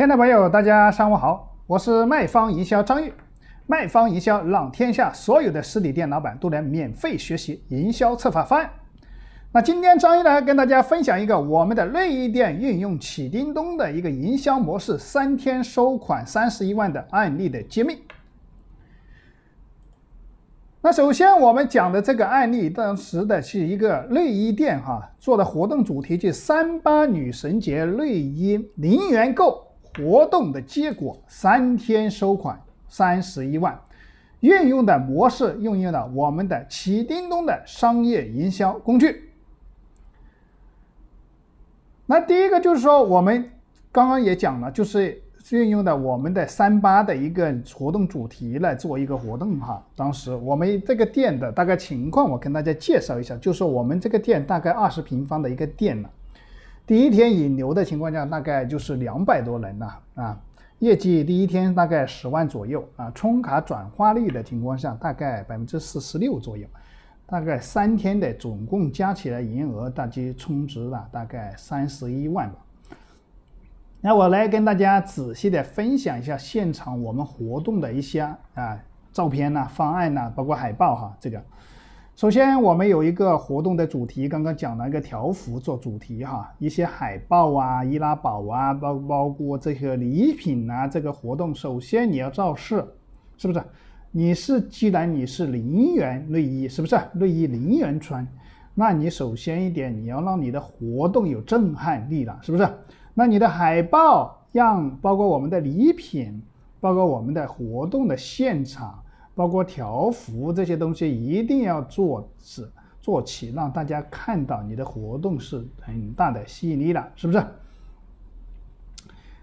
亲爱的朋友大家上午好，我是卖方营销张玉。卖方营销让天下所有的实体店老板都能免费学习营销策划方案。那今天张玉呢，跟大家分享一个我们的内衣店运用起叮咚的一个营销模式，三天收款三十一万的案例的揭秘。那首先我们讲的这个案例，当时的是一个内衣店哈，做的活动主题就三八女神节内衣零元购活动的结果，三天收款三十一万，运用的模式运用了我们的启叮咚的商业营销工具。那第一个就是说，我们刚刚也讲了，就是。运用的我们的三八的一个活动主题来做一个活动哈。当时我们这个店的大概情况，我跟大家介绍一下，就是我们这个店大概二十平方的一个店呢，第一天引流的情况下，大概就是两百多人呐啊，业绩第一天大概十万左右啊，充卡转化率的情况下，大概百分之四十六左右，大概三天的总共加起来营业额大概充值了大概三十一万吧。那我来跟大家仔细的分享一下现场我们活动的一些啊照片呐、方案呐，包括海报哈。这个，首先我们有一个活动的主题，刚刚讲了一个条幅做主题哈，一些海报啊、易拉宝啊，包包括这些礼品啊，这个活动首先你要造势，是不是？你是既然你是零元内衣，是不是？内衣零元穿，那你首先一点你要让你的活动有震撼力了，是不是？那你的海报样，包括我们的礼品，包括我们的活动的现场，包括条幅这些东西，一定要做是做起，让大家看到你的活动是很大的吸引力了，是不是？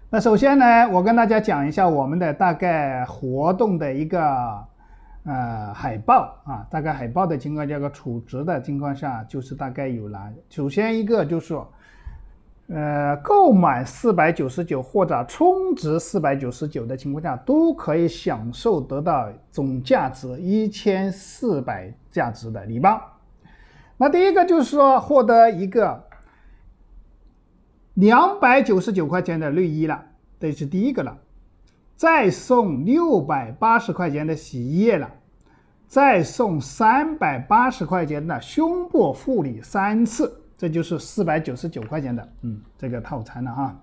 那首先呢，我跟大家讲一下我们的大概活动的一个呃海报啊，大概海报的情况，这个储值的情况下，就是大概有哪？首先一个就是。呃，购买四百九十九或者充值四百九十九的情况下，都可以享受得到总价值一千四百价值的礼包。那第一个就是说获得一个两百九十九块钱的内衣了，这是第一个了。再送六百八十块钱的洗衣液了，再送三百八十块钱的胸部护理三次。这就是四百九十九块钱的，嗯，这个套餐了哈。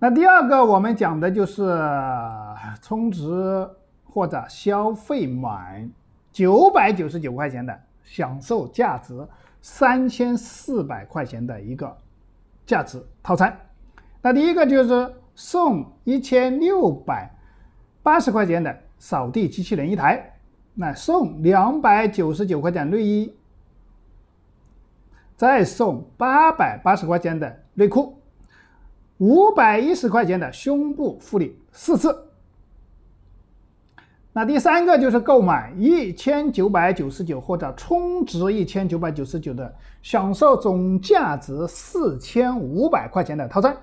那第二个我们讲的就是充值或者消费满九百九十九块钱的，享受价值三千四百块钱的一个价值套餐。那第一个就是送一千六百八十块钱的。扫地机器人一台，那送两百九十九块钱内衣，再送八百八十块钱的内裤，五百一十块钱的胸部护理四次。那第三个就是购买一千九百九十九或者充值一千九百九十九的，享受总价值四千五百块钱的套餐。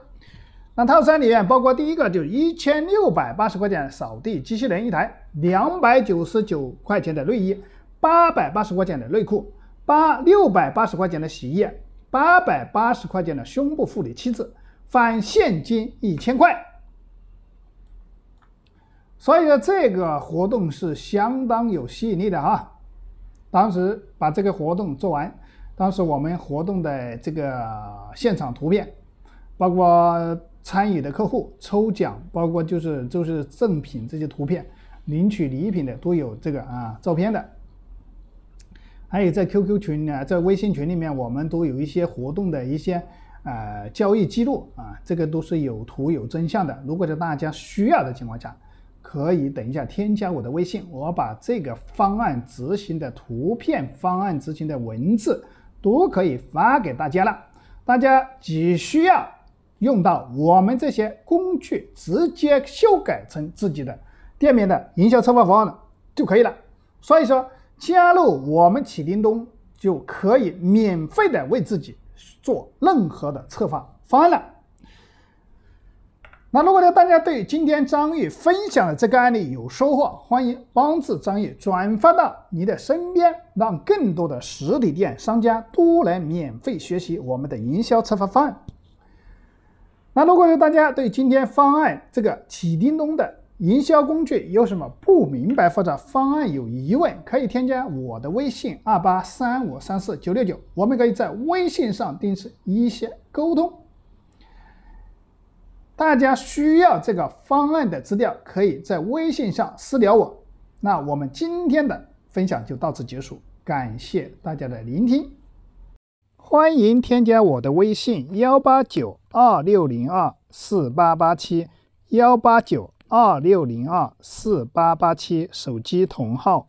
那套餐里面包括第一个就是一千六百八十块钱扫地机器人一台，两百九十九块钱的内衣，八百八十块钱的内裤，八六百八十块钱的洗衣液，八百八十块钱的胸部护理七次，返现金一千块。所以说这个活动是相当有吸引力的哈。当时把这个活动做完，当时我们活动的这个现场图片，包括。参与的客户抽奖，包括就是就是赠品这些图片，领取礼品的都有这个啊照片的，还有在 QQ 群呢，在微信群里面，我们都有一些活动的一些呃交易记录啊，这个都是有图有真相的。如果在大家需要的情况下，可以等一下添加我的微信，我把这个方案执行的图片、方案执行的文字都可以发给大家了，大家只需要。用到我们这些工具，直接修改成自己的店面的营销策划方案就可以了。所以说，加入我们启叮咚就可以免费的为自己做任何的策划方案了。那如果呢，大家对今天张玉分享的这个案例有收获，欢迎帮助张玉转发到你的身边，让更多的实体店商家都来免费学习我们的营销策划方案。那如果呢，大家对今天方案这个启叮咚的营销工具有什么不明白或者方案有疑问，可以添加我的微信二八三五三四九六九，我们可以在微信上定时一些沟通。大家需要这个方案的资料，可以在微信上私聊我。那我们今天的分享就到此结束，感谢大家的聆听。欢迎添加我的微信幺八九二六零二四八八七幺八九二六零二四八八七，手机同号。